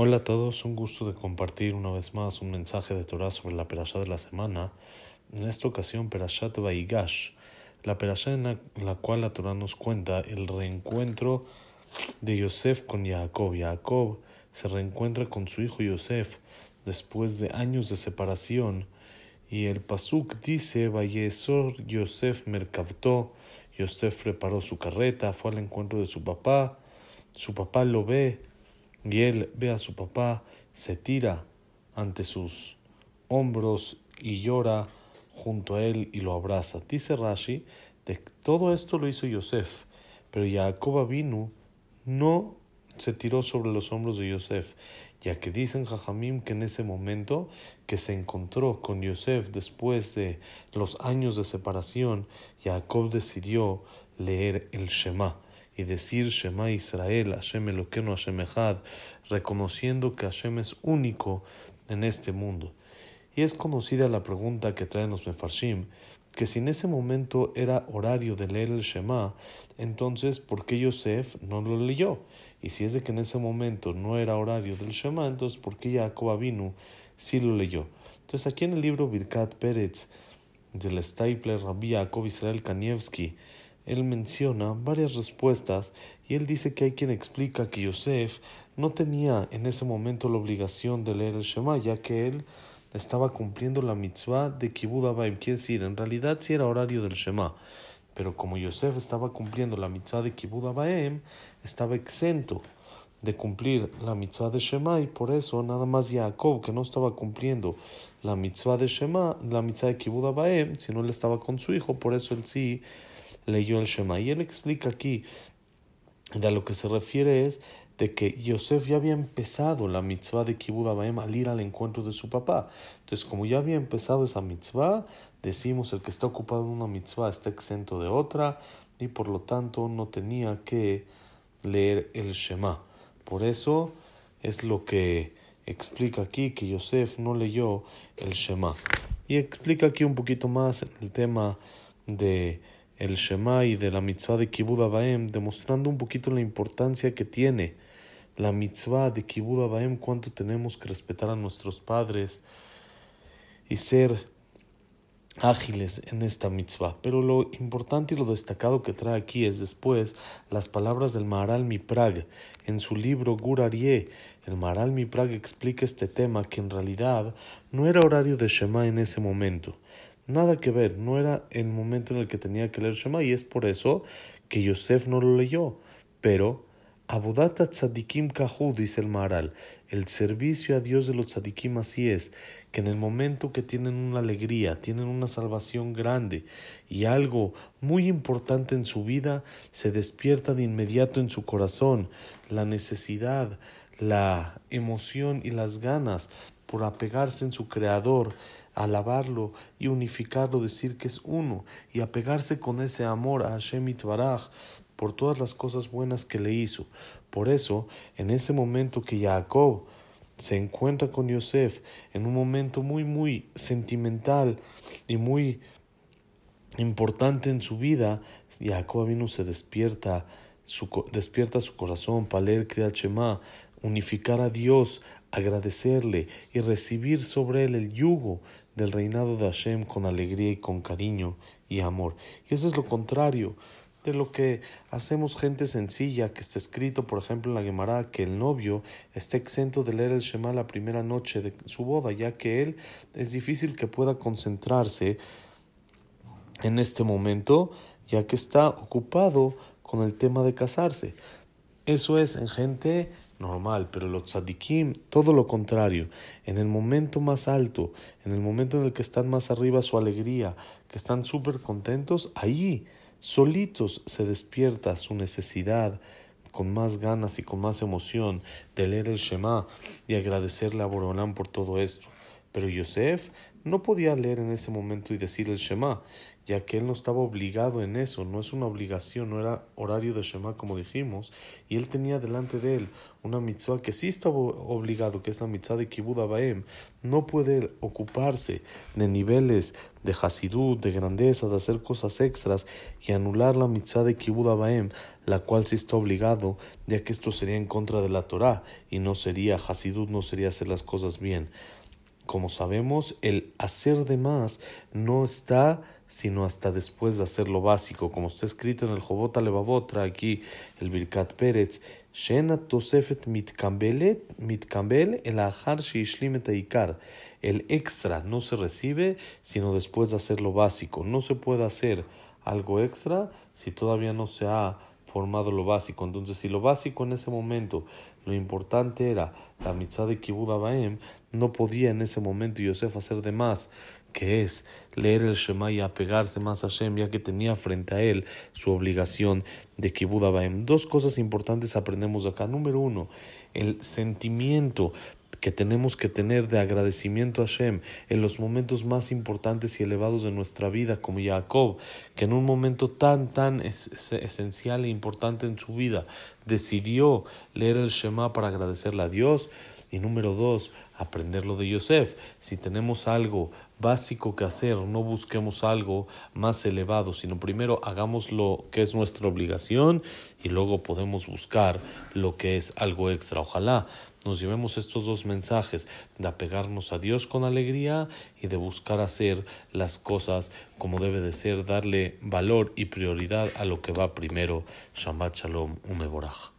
Hola a todos, un gusto de compartir una vez más un mensaje de Torah sobre la perashá de la semana. En esta ocasión, Perashat Vaigash, la perashá en la, cual la Torah nos cuenta el reencuentro de Yosef con Jacob. Jacob se reencuentra con su hijo Yosef después de años de separación. Y el Pasuk dice: Vayesor Yosef Merkavto. Yosef preparó su carreta, fue al encuentro de su papá. Su papá lo ve y él ve a su papá, se tira ante sus hombros y llora junto a él y lo abraza. Dice Rashi, de todo esto lo hizo Yosef, pero Jacob vino no se tiró sobre los hombros de Yosef, ya que dicen Jajamim que en ese momento que se encontró con Yosef después de los años de separación, Jacob decidió leer el Shema y decir Shema Israel, Hashem Eloqueno, Hashem Echad, reconociendo que Hashem es único en este mundo. Y es conocida la pregunta que traen los Mefarshim, que si en ese momento era horario de leer el Shema, entonces ¿por qué Yosef no lo leyó? Y si es de que en ese momento no era horario del Shema, entonces ¿por qué Jacob Avinu sí lo leyó? Entonces aquí en el libro Birkat Peretz del Stapler Rabbi Jacob Israel Kanievski, él menciona varias respuestas y él dice que hay quien explica que Yosef no tenía en ese momento la obligación de leer el Shema, ya que él estaba cumpliendo la mitzvah de Kibbud Abaim. Quiere decir, en realidad sí era horario del Shema, pero como Yosef estaba cumpliendo la mitzvah de Kibbud Abaim, estaba exento de cumplir la mitzvah de Shema y por eso nada más Jacob, que no estaba cumpliendo la mitzvah de Shema, la mitzvah de Kibbud Abaim, sino él estaba con su hijo, por eso él sí leyó el Shema. Y él explica aquí, de a lo que se refiere es de que Yosef ya había empezado la mitzvah de Kibbud Abaim al ir al encuentro de su papá. Entonces, como ya había empezado esa mitzvah, decimos el que está ocupado en una mitzvah está exento de otra y por lo tanto no tenía que leer el Shema. Por eso es lo que explica aquí que Yosef no leyó el Shema. Y explica aquí un poquito más el tema de el Shema y de la mitzvah de Kibbud Abaem, demostrando un poquito la importancia que tiene la mitzvah de Kibbud Abaem, cuánto tenemos que respetar a nuestros padres y ser ágiles en esta mitzvah. Pero lo importante y lo destacado que trae aquí es después las palabras del Maharal Miprag en su libro Gur Aryeh. El Maharal Miprag explica este tema que en realidad no era horario de Shema en ese momento Nada que ver, no era el momento en el que tenía que leer Shema y es por eso que Yosef no lo leyó. Pero Abodata Tzadikim Kahu, dice el Maharal, el servicio a Dios de los Tzadikim así es, que en el momento que tienen una alegría, tienen una salvación grande y algo muy importante en su vida, se despierta de inmediato en su corazón la necesidad, la emoción y las ganas por apegarse en su Creador, alabarlo y unificarlo, decir que es uno y apegarse con ese amor a Hashem Itbaraj por todas las cosas buenas que le hizo. Por eso, en ese momento que Jacob se encuentra con Yosef, en un momento muy, muy sentimental y muy importante en su vida, Jacob vino se despierta, su, despierta su corazón para leer Kriyat Shema, unificar a Dios, agradecerle y recibir sobre él el yugo del reinado de Hashem con alegría y con cariño y amor. Y eso es lo contrario de lo que hacemos gente sencilla, que está escrito, por ejemplo, en la Gemara, que el novio está exento de leer el Shema la primera noche de su boda, ya que él es difícil que pueda concentrarse en este momento, ya que está ocupado con el tema de casarse. Eso es en gente normal, pero los tzadikim, todo lo contrario, en el momento más alto, en el momento en el que están más arriba su alegría, que están súper contentos, ahí solitos se despierta su necesidad con más ganas y con más emoción de leer el Shema y agradecerle a Borolán por todo esto. Pero Yosef no podía leer en ese momento y decir el Shema, ya que él no estaba obligado en eso, no es una obligación, no era horario de Shema como dijimos, y él tenía delante de él una mitzvah que sí estaba obligado, que es la mitzvah de Kibud Abaem, no puede ocuparse de niveles de Hasidut, de grandeza, de hacer cosas extras y anular la mitzvah de Kibud Abaem, la cual sí está obligado, ya que esto sería en contra de la Torah y no sería Hasidut, no sería hacer las cosas bien. Como sabemos, el hacer de más no está sino hasta después de hacer lo básico, como está escrito en el Jobot Alevabotra, aquí el Birkat Pérez, Shena Tosefet mitkambel el Ahar. El extra no se recibe sino después de hacer lo básico. No se puede hacer algo extra si todavía no se ha formado lo básico. Entonces, si lo básico en ese momento, lo importante era la mitzvah de Kibud Abaem, no podía en ese momento Yosef hacer de más que es leer el Shema y apegarse más a Hashem, ya que tenía frente a él su obligación de Kibud Abaem. Dos cosas importantes aprendemos acá. Número uno, el sentimiento que tenemos que tener de agradecimiento a Hashem en los momentos más importantes y elevados de nuestra vida, como Jacob, que en un momento tan, tan esencial e importante en su vida decidió leer el Shema para agradecerle a Dios. Y número dos, aprender lo de Yosef. Si tenemos algo básico que hacer, no busquemos algo más elevado, sino primero hagamos lo que es nuestra obligación y luego podemos buscar lo que es algo extra. Ojalá nos llevemos estos dos mensajes de apegarnos a Dios con alegría y de buscar hacer las cosas como debe de ser, darle valor y prioridad a lo que va primero. Shabbat Shalom Umeborach.